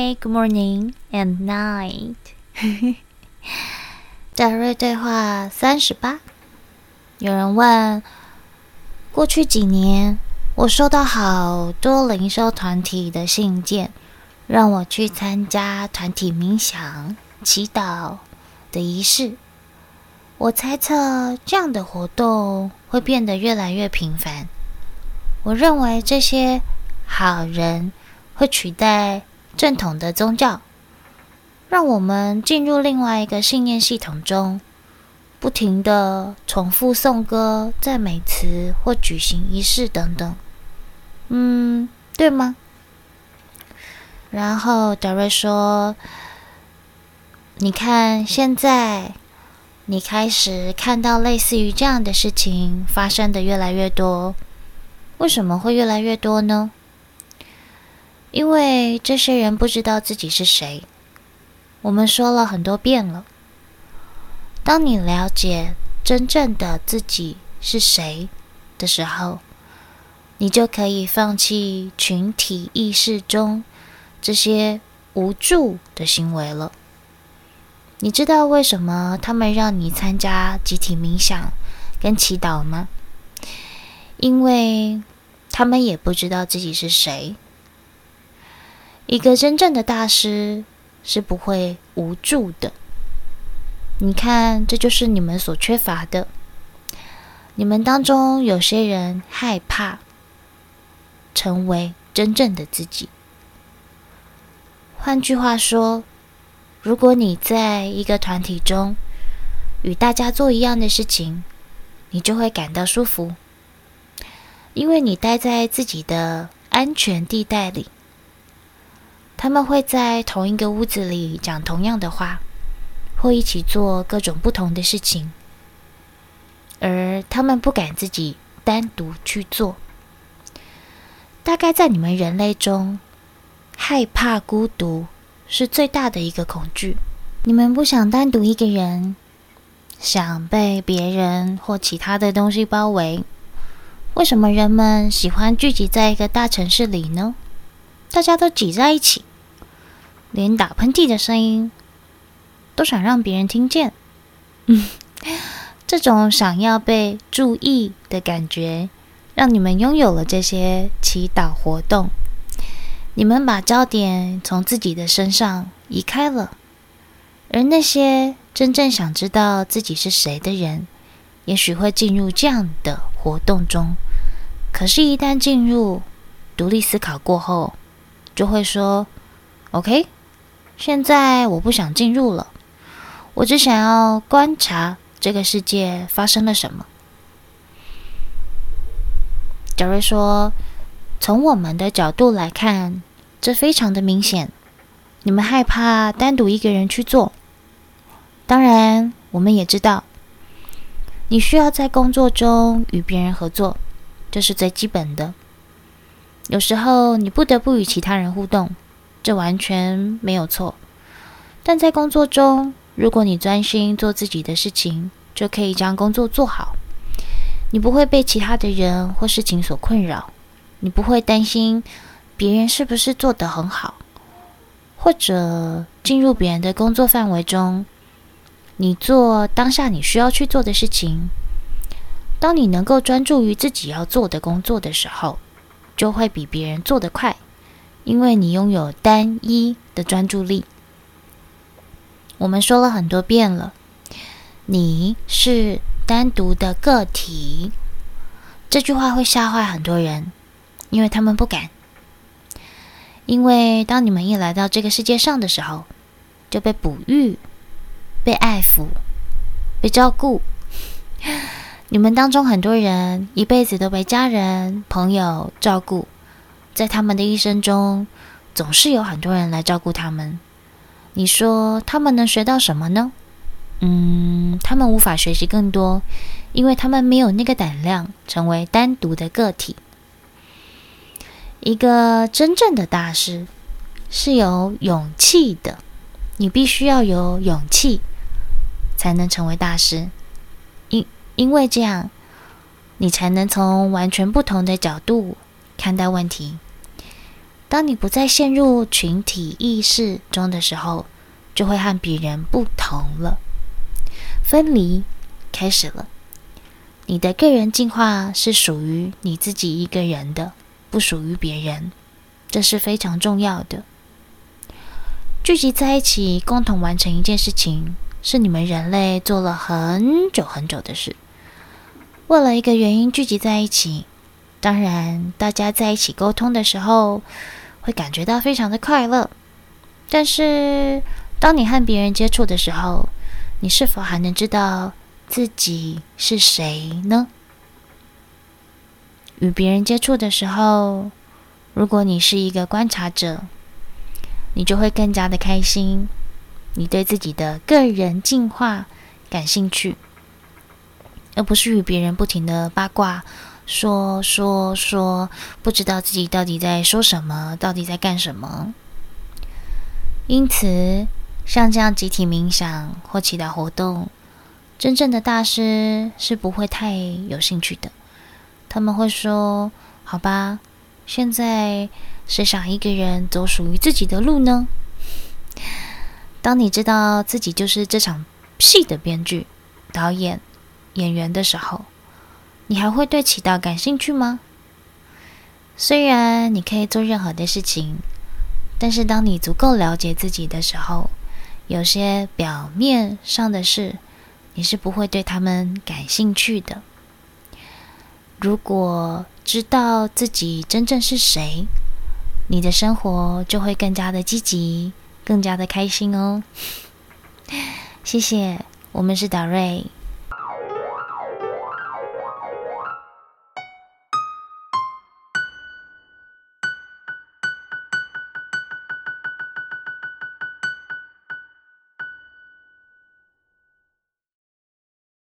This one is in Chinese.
Good morning and night。德瑞对话三十八。有人问：过去几年，我收到好多灵修团体的信件，让我去参加团体冥想、祈祷的仪式。我猜测这样的活动会变得越来越频繁。我认为这些好人会取代正统的宗教，让我们进入另外一个信念系统中，不停的重复颂歌、赞美词或举行仪式等等。嗯，对吗？然后德瑞说：“你看，现在你开始看到类似于这样的事情发生的越来越多。”为什么会越来越多呢？因为这些人不知道自己是谁。我们说了很多遍了。当你了解真正的自己是谁的时候，你就可以放弃群体意识中这些无助的行为了。你知道为什么他们让你参加集体冥想跟祈祷吗？因为他们也不知道自己是谁。一个真正的大师是不会无助的。你看，这就是你们所缺乏的。你们当中有些人害怕成为真正的自己。换句话说，如果你在一个团体中与大家做一样的事情，你就会感到舒服。因为你待在自己的安全地带里，他们会在同一个屋子里讲同样的话，或一起做各种不同的事情，而他们不敢自己单独去做。大概在你们人类中，害怕孤独是最大的一个恐惧。你们不想单独一个人，想被别人或其他的东西包围。为什么人们喜欢聚集在一个大城市里呢？大家都挤在一起，连打喷嚏的声音都想让别人听见。嗯，这种想要被注意的感觉，让你们拥有了这些祈祷活动。你们把焦点从自己的身上移开了，而那些真正想知道自己是谁的人，也许会进入这样的活动中，可是，一旦进入独立思考过后，就会说：“OK，现在我不想进入了，我只想要观察这个世界发生了什么。”德瑞说：“从我们的角度来看，这非常的明显。你们害怕单独一个人去做，当然，我们也知道。”你需要在工作中与别人合作，这是最基本的。有时候你不得不与其他人互动，这完全没有错。但在工作中，如果你专心做自己的事情，就可以将工作做好。你不会被其他的人或事情所困扰，你不会担心别人是不是做得很好，或者进入别人的工作范围中。你做当下你需要去做的事情。当你能够专注于自己要做的工作的时候，就会比别人做得快，因为你拥有单一的专注力。我们说了很多遍了，你是单独的个体。这句话会吓坏很多人，因为他们不敢。因为当你们一来到这个世界上的时候，就被哺育。被爱抚、被照顾，你们当中很多人一辈子都被家人、朋友照顾，在他们的一生中，总是有很多人来照顾他们。你说他们能学到什么呢？嗯，他们无法学习更多，因为他们没有那个胆量成为单独的个体。一个真正的大师是有勇气的，你必须要有勇气。才能成为大师，因因为这样，你才能从完全不同的角度看待问题。当你不再陷入群体意识中的时候，就会和别人不同了，分离开始了。你的个人进化是属于你自己一个人的，不属于别人，这是非常重要的。聚集在一起，共同完成一件事情，是你们人类做了很久很久的事。为了一个原因聚集在一起，当然，大家在一起沟通的时候，会感觉到非常的快乐，但是当你和别人接触的时候，你是否还能知道自己是谁呢？与别人接触的时候，如果你是一个观察者，你就会更加的开心，你对自己的个人进化感兴趣，而不是与别人不停的八卦。说说说，不知道自己到底在说什么，到底在干什么。因此，像这样集体冥想或祈祷活动，真正的大师是不会太有兴趣的。他们会说：“好吧，现在是想一个人走属于自己的路呢？”当你知道自己就是这场戏的编剧、导演、演员的时候。你还会对祈祷感兴趣吗？虽然你可以做任何的事情，但是当你足够了解自己的时候，有些表面上的事，你是不会对他们感兴趣的。如果知道自己真正是谁，你的生活就会更加的积极，更加的开心哦。谢谢，我们是达瑞。